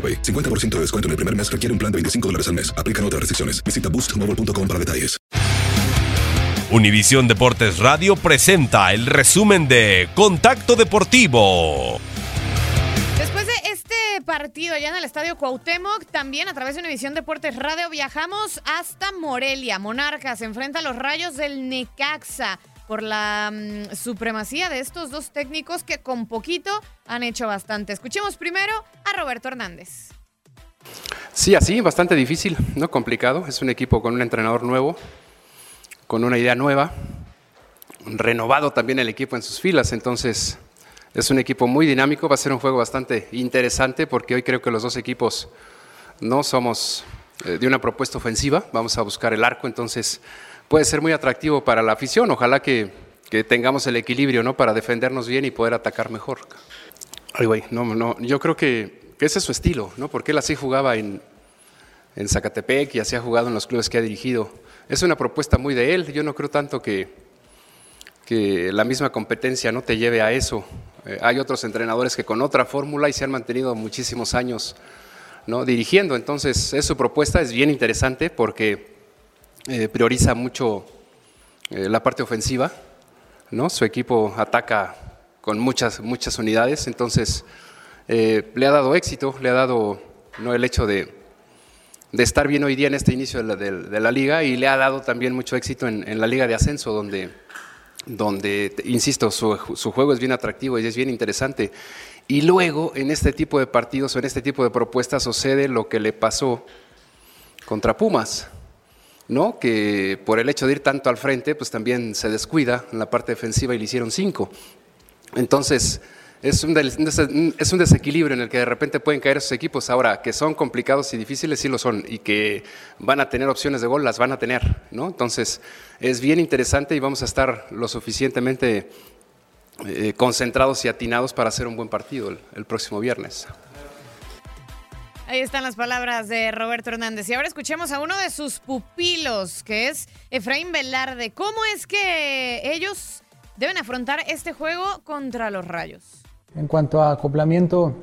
AroPay. 50% de descuento en el primer mes requiere un plan de 25 dólares al mes. Aplican otras restricciones. Visita boostmobile.com para detalles. Univisión Deportes Radio presenta el resumen de Contacto Deportivo. Después de este partido allá en el Estadio Cuauhtémoc, también a través de Univisión Deportes Radio viajamos hasta Morelia. Monarcas enfrenta a los rayos del Necaxa por la mm, supremacía de estos dos técnicos que con poquito han hecho bastante. Escuchemos primero a Roberto Hernández. Sí, así, bastante difícil, ¿no? Complicado. Es un equipo con un entrenador nuevo, con una idea nueva, renovado también el equipo en sus filas, entonces es un equipo muy dinámico, va a ser un juego bastante interesante porque hoy creo que los dos equipos no somos de una propuesta ofensiva, vamos a buscar el arco, entonces puede ser muy atractivo para la afición, ojalá que, que tengamos el equilibrio, ¿no? Para defendernos bien y poder atacar mejor. Ay, güey, no, no, yo creo que, que ese es su estilo, ¿no? Porque él así jugaba en, en Zacatepec y así ha jugado en los clubes que ha dirigido. Es una propuesta muy de él, yo no creo tanto que, que la misma competencia no te lleve a eso. Eh, hay otros entrenadores que con otra fórmula y se han mantenido muchísimos años ¿no? dirigiendo, entonces es su propuesta, es bien interesante porque eh, prioriza mucho eh, la parte ofensiva, ¿no? su equipo ataca con muchas, muchas unidades, entonces eh, le ha dado éxito, le ha dado ¿no? el hecho de, de estar bien hoy día en este inicio de la, de- de la liga y le ha dado también mucho éxito en, en la liga de ascenso, donde, donde insisto, su, su juego es bien atractivo y es bien interesante. Y luego, en este tipo de partidos o en este tipo de propuestas, sucede lo que le pasó contra Pumas, ¿no? Que por el hecho de ir tanto al frente, pues también se descuida en la parte defensiva y le hicieron cinco. Entonces, es un, es un desequilibrio en el que de repente pueden caer esos equipos. Ahora, que son complicados y difíciles, sí lo son, y que van a tener opciones de gol, las van a tener, ¿no? Entonces, es bien interesante y vamos a estar lo suficientemente eh, concentrados y atinados para hacer un buen partido el- el próximo viernes. Ahí están las palabras de Roberto Hernández. Y ahora escuchemos a uno de sus pupilos, que es Efraín Velarde. ¿Cómo es que ellos deben afrontar este juego contra los Rayos? En cuanto a acoplamiento,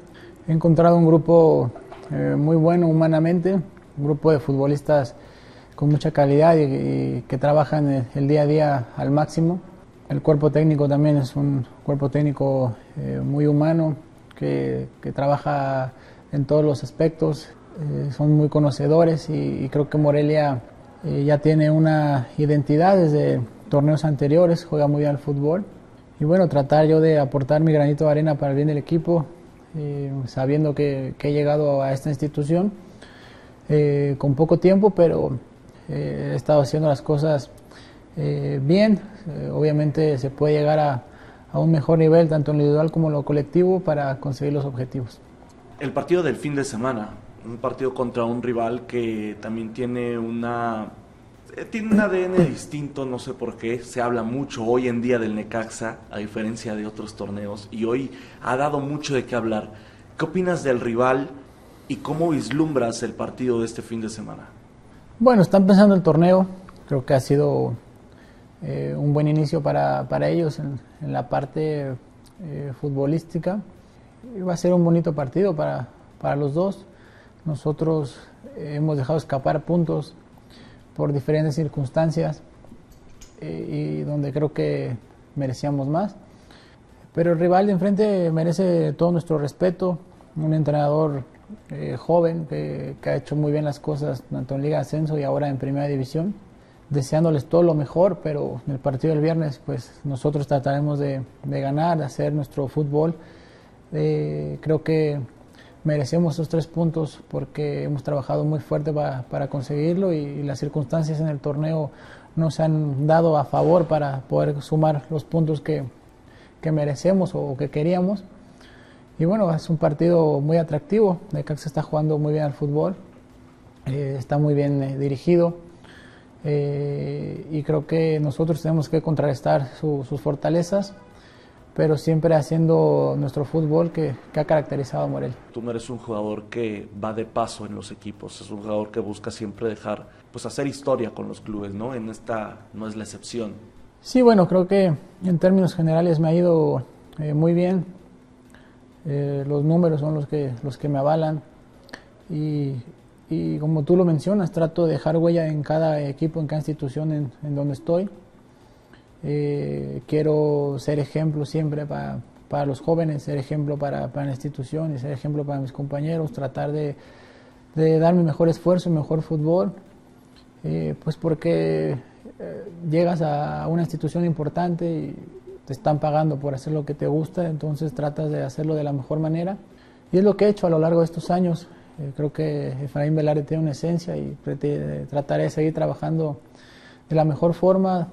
he encontrado un grupo eh, muy bueno humanamente, un grupo de futbolistas con mucha calidad y, y que trabajan el, el día a día al máximo. El cuerpo técnico también es un cuerpo técnico eh, muy humano que, que trabaja en todos los aspectos, eh, son muy conocedores y, creo que Morelia eh, ya tiene una identidad desde torneos anteriores, juega muy bien al fútbol. Y bueno, tratar yo de aportar mi granito de arena para el bien del equipo, sabiendo que, he llegado a esta institución con poco tiempo, pero, he estado haciendo las cosas bien. Obviamente se puede llegar a, a un mejor nivel, tanto en lo individual como en lo colectivo, para conseguir los objetivos. El partido del fin de semana, un partido contra un rival que también tiene una eh, tiene un ADN distinto, no sé por qué. Se habla mucho hoy en día del Necaxa, a diferencia de otros torneos, y hoy ha dado mucho de qué hablar. ¿Qué opinas del rival y cómo vislumbras el partido de este fin de semana? Bueno, está empezando el torneo. Creo que ha sido eh, un buen inicio para, para ellos en, la parte eh, futbolística. Va a ser un bonito partido para, para los dos. Nosotros hemos dejado escapar puntos por diferentes circunstancias eh, y donde creo que merecíamos más. Pero el rival de enfrente merece todo nuestro respeto, un entrenador joven que, que, ha hecho muy bien las cosas tanto en Liga Ascenso y ahora en Primera División deseándoles todo lo mejor, pero en el partido del viernes pues nosotros trataremos de, ganar, de hacer nuestro fútbol. Eh, creo que merecemos esos tres puntos porque hemos trabajado muy fuerte para, conseguirlo y, las circunstancias en el torneo nos han dado a favor para poder sumar los puntos que, merecemos o que queríamos. Y bueno, es un partido muy atractivo. se está jugando muy bien al fútbol, eh, está muy bien eh, dirigido eh, y creo que nosotros tenemos que contrarrestar sus fortalezas, pero siempre haciendo nuestro fútbol que, ha caracterizado a Morel. Tú no eres un jugador que va de paso en los equipos, es un jugador que busca siempre dejar, pues hacer historia con los clubes, ¿no? En esta no es la excepción. Sí, bueno, creo que en términos generales me ha ido eh, muy bien. Eh, los números son los que, los que me avalan y, y como tú lo mencionas, trato de dejar huella en cada equipo, en cada institución en, donde estoy. Eh, quiero ser ejemplo siempre para, para, los jóvenes, ser ejemplo para, para, la institución y ser ejemplo para mis compañeros, tratar de, de dar mi mejor esfuerzo, mejor fútbol, eh, pues porque eh, llegas a una institución importante y te están pagando por hacer lo que te gusta, entonces tratas de hacerlo de la mejor manera. Y es lo que he hecho a lo largo de estos años. Eh, creo que Efraín Velarde tiene una esencia y trataré de seguir trabajando de la mejor forma.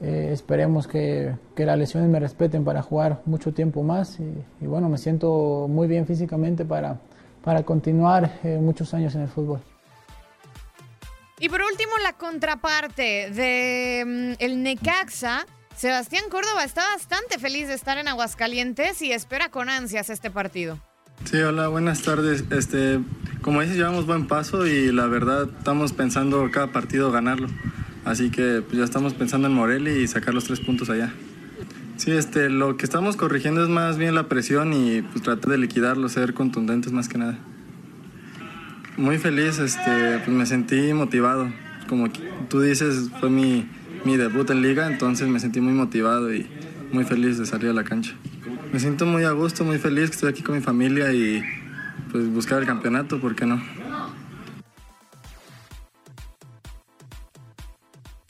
Eh, esperemos que, que, las lesiones me respeten para jugar mucho tiempo más y, bueno, me siento muy bien físicamente para, para continuar eh, muchos años en el fútbol. Y por último, la contraparte de mm, el Necaxa. Sebastián Córdoba está bastante feliz de estar en Aguascalientes y espera con ansias este partido. Sí, hola, buenas tardes. Este, como dices, llevamos buen paso y la verdad estamos pensando cada partido ganarlo. Así que pues, ya estamos pensando en Morelli y sacar los tres puntos allá. Sí, este, lo que estamos corrigiendo es más bien la presión y pues, tratar de liquidarlo, ser contundentes más que nada. Muy feliz, este, pues me sentí motivado. Como tú dices, fue mi, mi debut en liga, entonces me sentí muy motivado y muy feliz de salir a la cancha. Me siento muy a gusto, muy feliz que estoy aquí con mi familia y pues buscar el campeonato, ¿por qué no?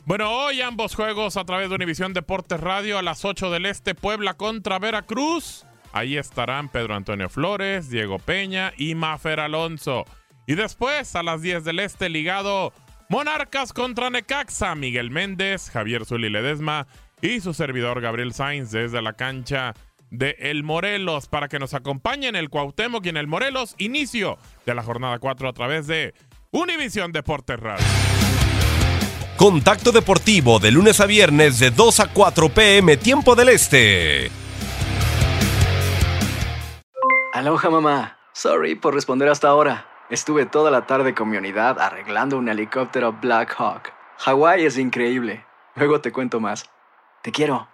Bueno, hoy ambos juegos a través de Univisión Deportes Radio a las 8 del Este, Puebla contra Veracruz. Ahí estarán Pedro Antonio Flores, Diego Peña y Mafer Alonso. Y después a las 10 del Este ligado Monarcas contra Necaxa, Miguel Méndez, Javier Zuli Ledesma y su servidor Gabriel Sainz desde la cancha de El Morelos para que nos acompañen el Cuauhtémoc y en el Morelos, inicio de la jornada 4 a través de Univisión Deportes Radio. Contacto Deportivo de lunes a viernes de 2 a 4 pm tiempo del Este. Aloha mamá, sorry por responder hasta ahora. Estuve toda la tarde con mi unidad arreglando un helicóptero Black Hawk. Hawái es increíble. Luego te cuento más. Te quiero.